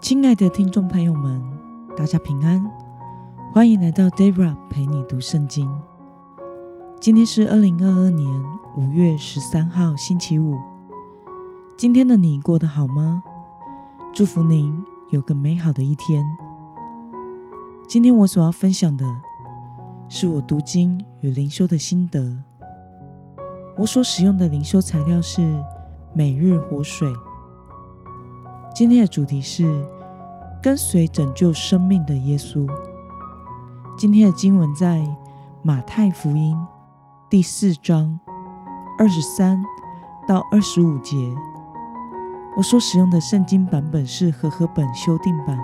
亲爱的听众朋友们，大家平安，欢迎来到 Dara 陪你读圣经。今天是二零二二年五月十三号，星期五。今天的你过得好吗？祝福您有个美好的一天。今天我所要分享的是我读经与灵修的心得。我所使用的灵修材料是每日活水。今天的主题是跟随拯救生命的耶稣。今天的经文在马太福音第四章二十三到二十五节。我所使用的圣经版本是和合本修订版。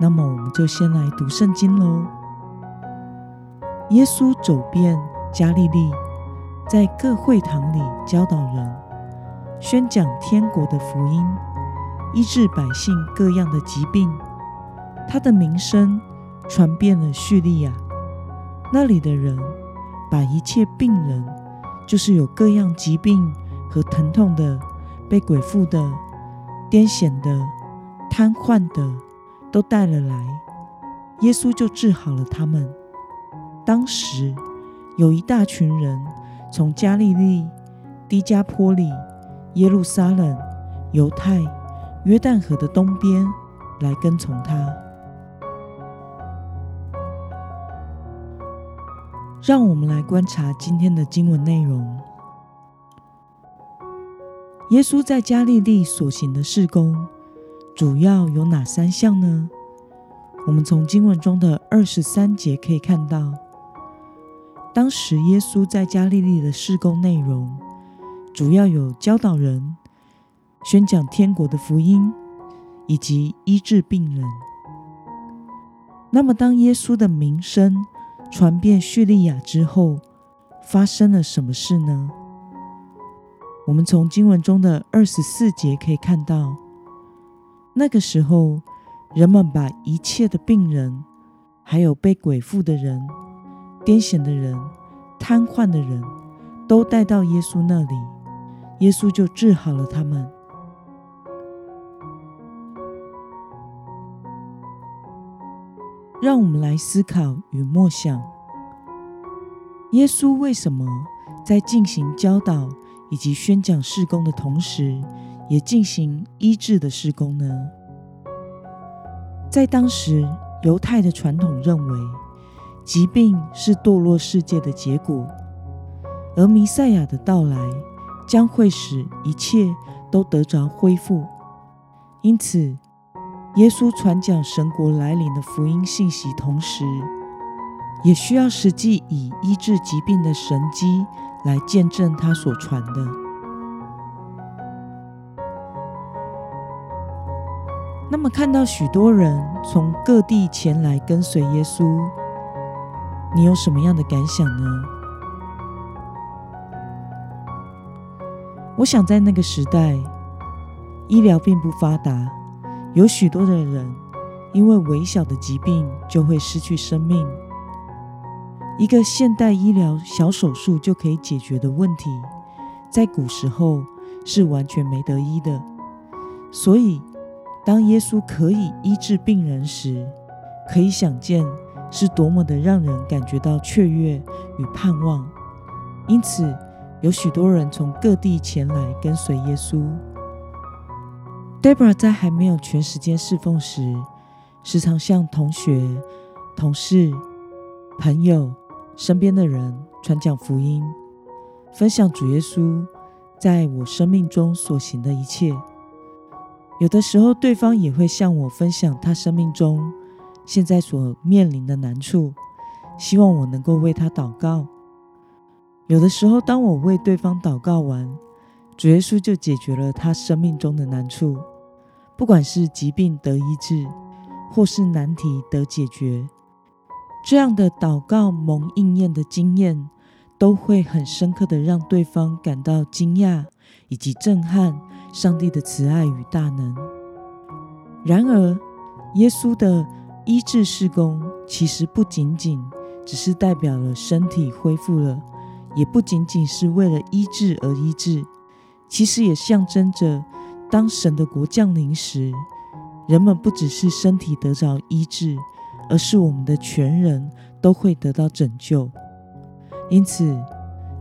那么，我们就先来读圣经喽。耶稣走遍加利利，在各会堂里教导人，宣讲天国的福音。医治百姓各样的疾病，他的名声传遍了叙利亚。那里的人把一切病人，就是有各样疾病和疼痛的、被鬼附的、癫痫的、瘫痪的，都带了来，耶稣就治好了他们。当时有一大群人从加利利、低加坡里、耶路撒冷、犹太。约旦河的东边来跟从他。让我们来观察今天的经文内容。耶稣在加利利所行的事工，主要有哪三项呢？我们从经文中的二十三节可以看到，当时耶稣在加利利的事工内容，主要有教导人。宣讲天国的福音，以及医治病人。那么，当耶稣的名声传遍叙利亚之后，发生了什么事呢？我们从经文中的二十四节可以看到，那个时候，人们把一切的病人，还有被鬼附的人、癫痫的人、瘫痪的人，都带到耶稣那里，耶稣就治好了他们。让我们来思考与默想：耶稣为什么在进行教导以及宣讲事工的同时，也进行医治的事工呢？在当时，犹太的传统认为，疾病是堕落世界的结果，而弥赛亚的到来将会使一切都得着恢复，因此。耶稣传讲神国来临的福音信息，同时也需要实际以医治疾病的神迹来见证他所传的。那么，看到许多人从各地前来跟随耶稣，你有什么样的感想呢？我想，在那个时代，医疗并不发达。有许多的人因为微小的疾病就会失去生命，一个现代医疗小手术就可以解决的问题，在古时候是完全没得医的。所以，当耶稣可以医治病人时，可以想见是多么的让人感觉到雀跃与盼望。因此，有许多人从各地前来跟随耶稣。Debra 在还没有全时间侍奉时，时常向同学、同事、朋友、身边的人传讲福音，分享主耶稣在我生命中所行的一切。有的时候，对方也会向我分享他生命中现在所面临的难处，希望我能够为他祷告。有的时候，当我为对方祷告完，主耶稣就解决了他生命中的难处。不管是疾病得医治，或是难题得解决，这样的祷告蒙应验的经验，都会很深刻的让对方感到惊讶以及震撼上帝的慈爱与大能。然而，耶稣的医治事工其实不仅仅只是代表了身体恢复了，也不仅仅是为了医治而医治，其实也象征着。当神的国降临时，人们不只是身体得着医治，而是我们的全人都会得到拯救。因此，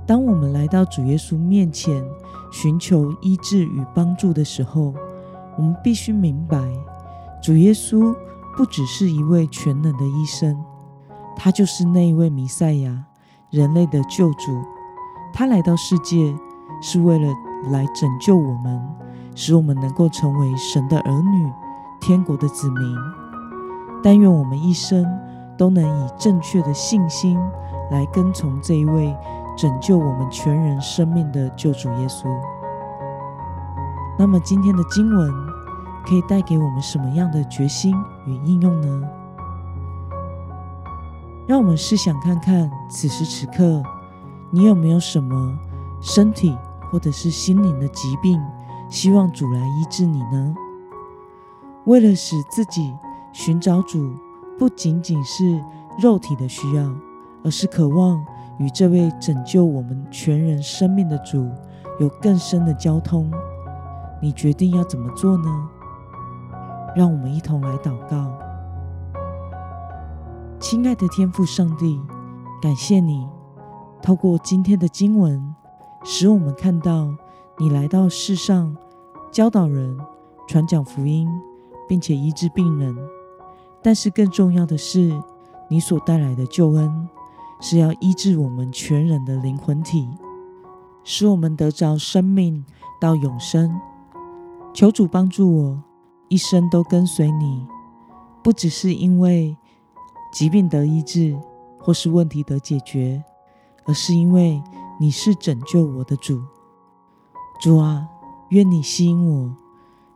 当我们来到主耶稣面前寻求医治与帮助的时候，我们必须明白，主耶稣不只是一位全能的医生，他就是那一位弥赛亚，人类的救主。他来到世界是为了来拯救我们，使我们能够成为神的儿女，天国的子民。但愿我们一生都能以正确的信心来跟从这一位拯救我们全人生命的救主耶稣。那么，今天的经文。可以带给我们什么样的决心与应用呢？让我们试想看看，此时此刻，你有没有什么身体或者是心灵的疾病，希望主来医治你呢？为了使自己寻找主，不仅仅是肉体的需要，而是渴望与这位拯救我们全人生命的主有更深的交通，你决定要怎么做呢？让我们一同来祷告，亲爱的天父上帝，感谢你透过今天的经文，使我们看到你来到世上教导人、传讲福音，并且医治病人。但是更重要的是，你所带来的救恩是要医治我们全人的灵魂体，使我们得着生命到永生。求主帮助我。一生都跟随你，不只是因为疾病得医治或是问题得解决，而是因为你是拯救我的主。主啊，愿你吸引我，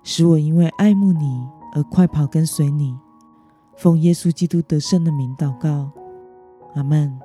使我因为爱慕你而快跑跟随你。奉耶稣基督得胜的名祷告，阿门。